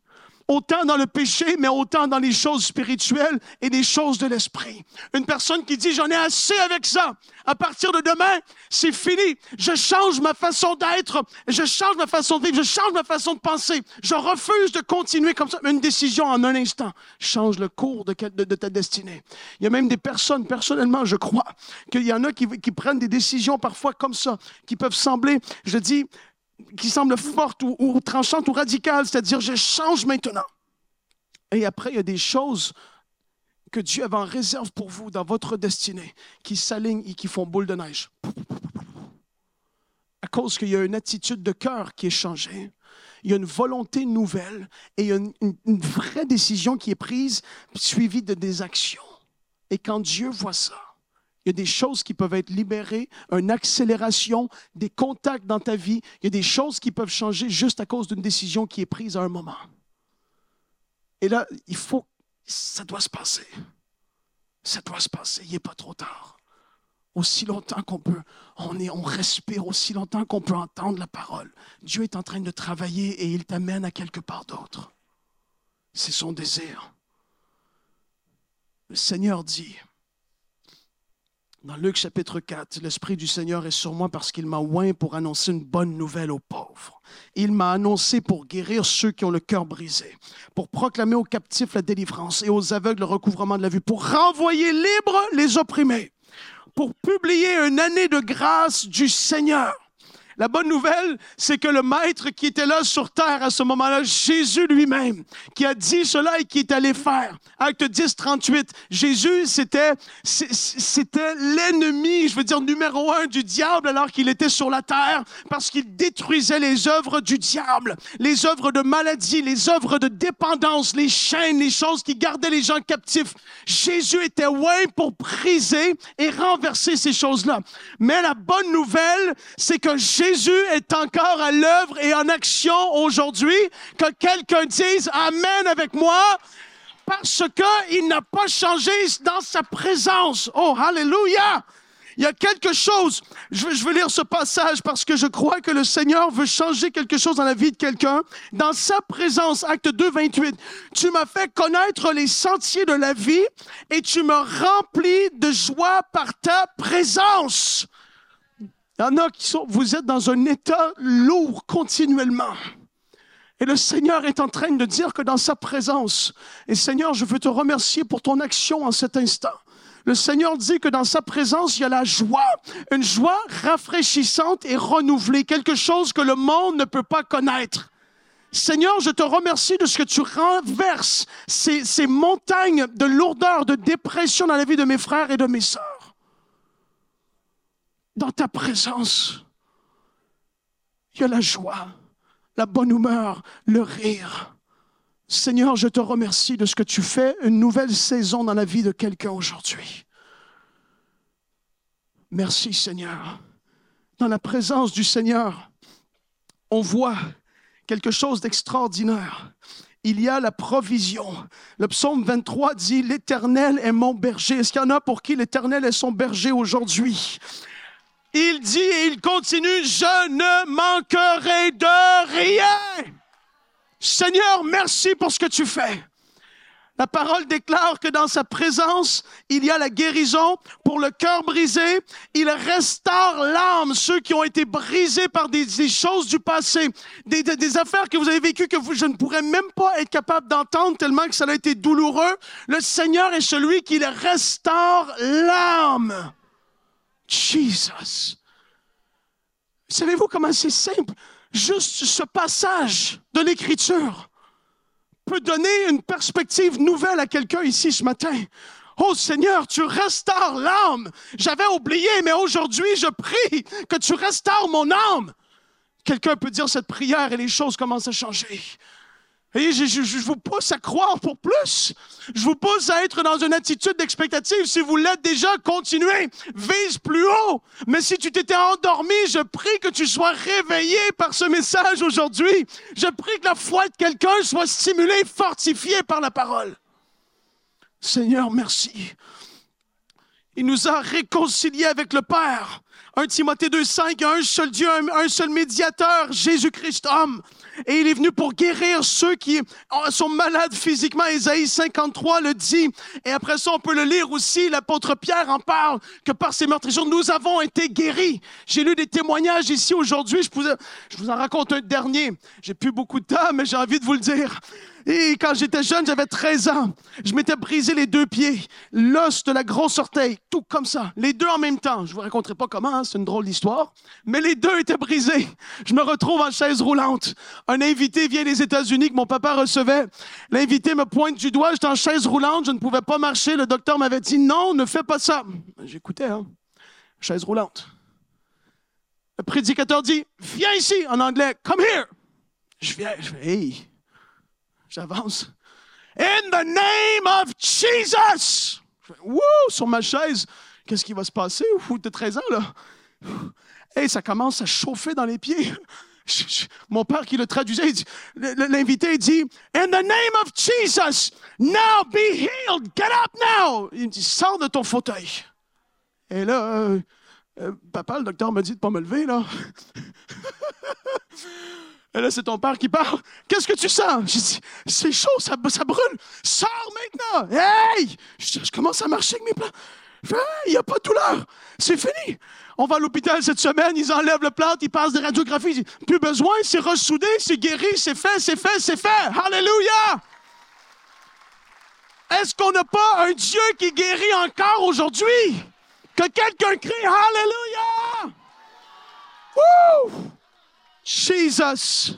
autant dans le péché, mais autant dans les choses spirituelles et les choses de l'esprit. Une personne qui dit, j'en ai assez avec ça. À partir de demain, c'est fini. Je change ma façon d'être, je change ma façon de vivre, je change ma façon de penser. Je refuse de continuer comme ça. Une décision en un instant change le cours de, ta destinée. Il y a même des personnes, personnellement, je crois, qu'il y en a qui, qui prennent des décisions parfois comme ça, qui peuvent sembler, je dis, qui semble forte ou, tranchante ou radicale, c'est-à-dire je change maintenant. Et après, il y a des choses que Dieu avait en réserve pour vous dans votre destinée qui s'alignent et qui font boule de neige. À cause qu'il y a une attitude de cœur qui est changée, il y a une volonté nouvelle et il y a une vraie décision qui est prise suivie de des actions. Et quand Dieu voit ça, il y a des choses qui peuvent être libérées, une accélération, des contacts dans ta vie. Il y a des choses qui peuvent changer juste à cause d'une décision qui est prise à un moment. Et là, il faut, ça doit se passer. Ça doit se passer. Il n'est pas trop tard. Aussi longtemps qu'on peut, on, on respire, aussi longtemps qu'on peut entendre la parole. Dieu est en train de travailler et il t'amène à quelque part d'autre. C'est son désir. Le Seigneur dit, dans Luc chapitre 4, l'Esprit du Seigneur est sur moi parce qu'il m'a oint pour annoncer une bonne nouvelle aux pauvres. Il m'a annoncé pour guérir ceux qui ont le cœur brisé, pour proclamer aux captifs la délivrance et aux aveugles le recouvrement de la vue, pour renvoyer libres les opprimés, pour publier une année de grâce du Seigneur la bonne nouvelle, c'est que le maître qui était là sur terre à ce moment-là, Jésus lui-même, qui a dit cela et qui est allé faire. Acte 10, 38. Jésus, c'était, c'était l'ennemi, je veux dire, numéro un du diable alors qu'il était sur la terre parce qu'il détruisait les œuvres du diable, les œuvres de maladie, les œuvres de dépendance, les chaînes, les choses qui gardaient les gens captifs. Jésus était loin pour briser et renverser ces choses-là. Mais la bonne nouvelle, c'est que Jésus Jésus est encore à l'œuvre et en action aujourd'hui, que quelqu'un dise Amen avec moi, parce qu'il n'a pas changé dans sa présence. Oh, Alléluia! Il y a quelque chose, je veux, je veux, lire ce passage parce que je crois que le Seigneur veut changer quelque chose dans la vie de quelqu'un. Dans sa présence, acte 2, 28, tu m'as fait connaître les sentiers de la vie et tu me remplis de joie par ta présence. Il y en a qui sont, vous êtes dans un état lourd continuellement. Et le Seigneur est en train de dire que dans sa présence, et Seigneur, je veux te remercier pour ton action en cet instant. Le Seigneur dit que dans sa présence, il y a la joie, une joie rafraîchissante et renouvelée, quelque chose que le monde ne peut pas connaître. Seigneur, je te remercie de ce que tu renverses ces, ces montagnes de lourdeur, de dépression dans la vie de mes frères et de mes sœurs. Dans ta présence, il y a la joie, la bonne humeur, le rire. Seigneur, je te remercie de ce que tu fais, une nouvelle saison dans la vie de quelqu'un aujourd'hui. Merci Seigneur. Dans la présence du Seigneur, on voit quelque chose d'extraordinaire. Il y a la provision. Le psaume 23 dit, L'Éternel est mon berger. Est-ce qu'il y en a pour qui l'Éternel est son berger aujourd'hui? Il dit et il continue, je ne manquerai de rien. Seigneur, merci pour ce que tu fais. La parole déclare que dans sa présence, il y a la guérison pour le cœur brisé. Il restaure l'âme, ceux qui ont été brisés par des, choses du passé, des, affaires que vous avez vécues que je ne pourrais même pas être capable d'entendre tellement que ça a été douloureux. Le Seigneur est celui qui restaure l'âme. Jesus. Savez-vous comment c'est simple? Juste ce passage de l'Écriture peut donner une perspective nouvelle à quelqu'un ici ce matin. Oh Seigneur, tu restaures l'âme. J'avais oublié, mais aujourd'hui, je prie que tu restaures mon âme. Quelqu'un peut dire cette prière et les choses commencent à changer. Je, vous pousse à croire pour plus. Je vous pousse à être dans une attitude d'expectative. Si vous l'êtes déjà, continuez. Vise plus haut. Mais si tu t'étais endormi, je prie que tu sois réveillé par ce message aujourd'hui. Je prie que la foi de quelqu'un soit stimulée, fortifiée par la parole. Seigneur, merci. Il nous a réconciliés avec le Père. 1 Timothée 2,5, un seul Dieu, un seul médiateur, Jésus-Christ homme. Et il est venu pour guérir ceux qui sont malades physiquement. Ésaïe 53 le dit. Et après ça, on peut le lire aussi. L'apôtre Pierre en parle que par ces meurtrissures, nous avons été guéris. J'ai lu des témoignages ici aujourd'hui. Je, je vous en raconte un dernier. J'ai plus beaucoup de temps, mais j'ai envie de vous le dire. Et quand j'étais jeune, j'avais 13 ans. Je m'étais brisé les deux pieds, l'os de la grosse orteil, tout comme ça. Les deux en même temps. Je vous raconterai pas comment, hein, c'est une drôle d'histoire. Mais les deux étaient brisés. Je me retrouve en chaise roulante. Un invité vient des États-Unis que mon papa recevait. L'invité me pointe du doigt. J'étais en chaise roulante. Je ne pouvais pas marcher. Le docteur m'avait dit non, ne fais pas ça. J'écoutais, hein. Chaise roulante. Le prédicateur dit, viens ici, en anglais, come here. Je viens, je hey. J'avance. In the name of Jesus! Wouh! Sur ma chaise. Qu'est-ce qui va se passer? Ou de 13 ans, là? Et ça commence à chauffer dans les pieds. (laughs) Mon père qui le traduisait, l'invité dit, In the name of Jesus, now be healed, get up now. Il me dit, sors de ton fauteuil. Et là, euh, euh, papa, le docteur m'a dit de pas me lever, là. (laughs) Et là, c'est ton père qui parle. Qu'est-ce que tu sens? J'ai dit, c'est chaud, ça, ça brûle. Sors maintenant. Hey! Je, commence à marcher avec mes plans. Il n'y a pas de douleur. C'est fini. On va à l'hôpital cette semaine, ils enlèvent le plâtre, ils passent des radiographies. Plus besoin, c'est ressoudé, c'est guéri, c'est fait, c'est fait, c'est fait. Alléluia! Est-ce qu'on n'a pas un Dieu qui guérit encore aujourd'hui? Que quelqu'un crie Alléluia! Woo! Jesus.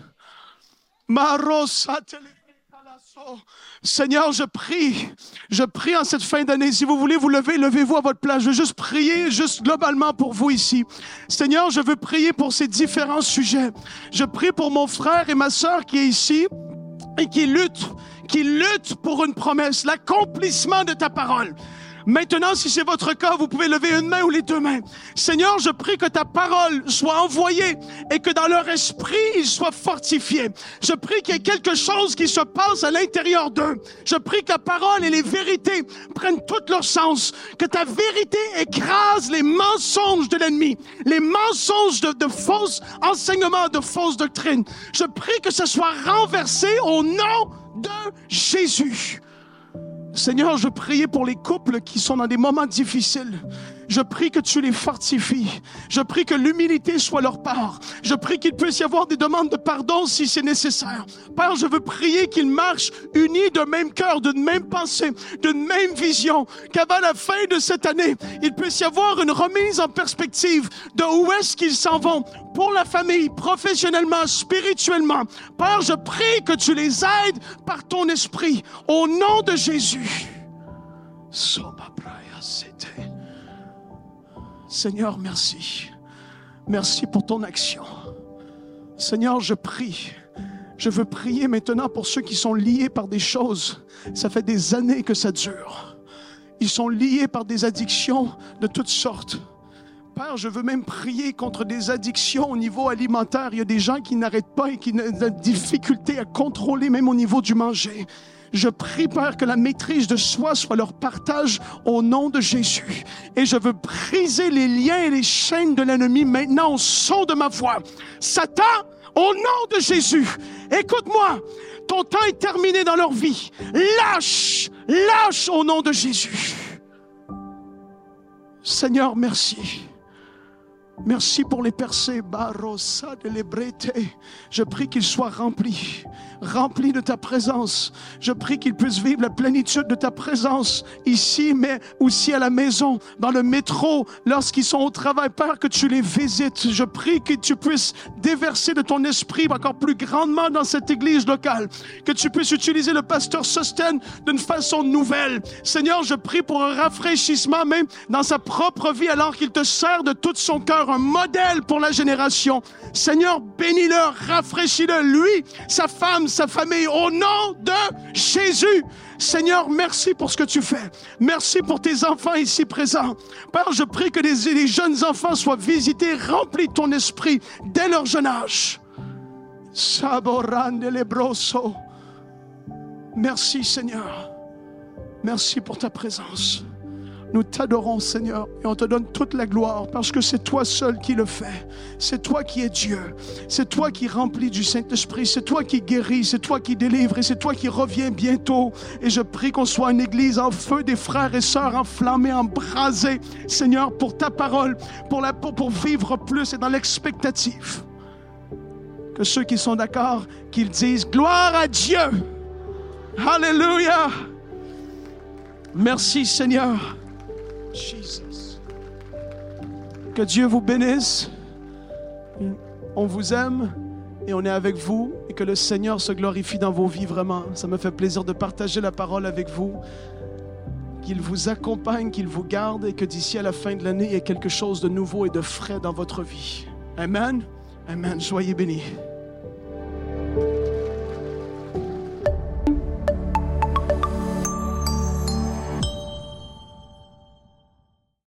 Seigneur, je prie, je prie en cette fin d'année. Si vous voulez vous lever, levez-vous à votre place. Je veux juste prier, juste globalement pour vous ici. Seigneur, je veux prier pour ces différents sujets. Je prie pour mon frère et ma sœur qui est ici et qui lutte, qui lutte pour une promesse, l'accomplissement de ta parole. Maintenant, si c'est votre cas, vous pouvez lever une main ou les deux mains. Seigneur, je prie que ta parole soit envoyée et que dans leur esprit, ils soient fortifiés. Je prie qu'il y ait quelque chose qui se passe à l'intérieur d'eux. Je prie que la parole et les vérités prennent tout leur sens. Que ta vérité écrase les mensonges de l'ennemi, les mensonges de, de fausses enseignements, de fausses doctrines. Je prie que ce soit renversé au nom de Jésus. Seigneur, je prie pour les couples qui sont dans des moments difficiles, Je prie que tu les fortifies. Je prie que l'humilité soit leur part. Je prie qu'il puisse y avoir des demandes de pardon si c'est nécessaire. Père, je veux prier qu'ils marchent unis d'un même cœur, d'une même pensée, d'une même vision, qu'avant la fin de cette année, il puisse y avoir une remise en perspective de où est-ce qu'ils s'en vont pour la famille, professionnellement, spirituellement. Père, je prie que tu les aides par ton esprit au nom de Jésus. Sete. Seigneur, merci. Merci pour ton action. Seigneur, je prie. Je veux prier maintenant pour ceux qui sont liés par des choses. Ça fait des années que ça dure. Ils sont liés par des addictions de toutes sortes. Père, je veux même prier contre des addictions au niveau alimentaire. Il y a des gens qui n'arrêtent pas et qui ont de la difficulté à contrôler même au niveau du manger. Je prie, Père, que la maîtrise de soi soit leur partage au nom de Jésus. Et je veux briser les liens et les chaînes de l'ennemi maintenant au son de ma voix. Satan, au nom de Jésus, écoute-moi. Ton temps est terminé dans leur vie. Lâche, lâche au nom de Jésus. Seigneur, merci. Merci pour les percées. Barossa de l'ébrete. Je prie qu'ils soient remplis, remplis de ta présence. Je prie qu'ils puissent vivre la plénitude de ta présence ici, mais aussi à la maison, dans le métro, lorsqu'ils sont au travail. Père, que tu les visites. Je prie que tu puisses déverser de ton esprit encore plus grandement dans cette église locale. Que tu puisses utiliser le pasteur Sosten d'une façon nouvelle. Seigneur, je prie pour un rafraîchissement même dans sa propre vie alors qu'il te sert de tout son cœur un modèle pour la génération. Seigneur, bénis-le, rafraîchis-le, lui, sa femme, sa famille, au nom de Jésus. Seigneur, merci pour ce que tu fais. Merci pour tes enfants ici présents. Père, je prie que les, jeunes enfants soient visités, remplis ton esprit dès leur jeune âge. Saborande lebroso. Merci Seigneur. Merci pour ta présence. Nous t'adorons, Seigneur, et on te donne toute la gloire parce que c'est toi seul qui le fais. C'est toi qui es Dieu. C'est toi qui remplis du Saint-Esprit. C'est toi qui guéris. C'est toi qui délivres. Et c'est toi qui reviens bientôt. Et je prie qu'on soit une église en feu, des frères et sœurs enflammés, embrasés, Seigneur, pour ta parole, pour, vivre plus et dans l'expectative. Que ceux qui sont d'accord, qu'ils disent gloire à Dieu. Alléluia. Merci, Seigneur. Que Dieu vous bénisse. On vous aime et on est avec vous et que le Seigneur se glorifie dans vos vies vraiment. Ça me fait plaisir de partager la parole avec vous. Qu'il vous accompagne, qu'il vous garde et que d'ici à la fin de l'année, il y ait quelque chose de nouveau et de frais dans votre vie. Amen. Amen. Soyez bénis.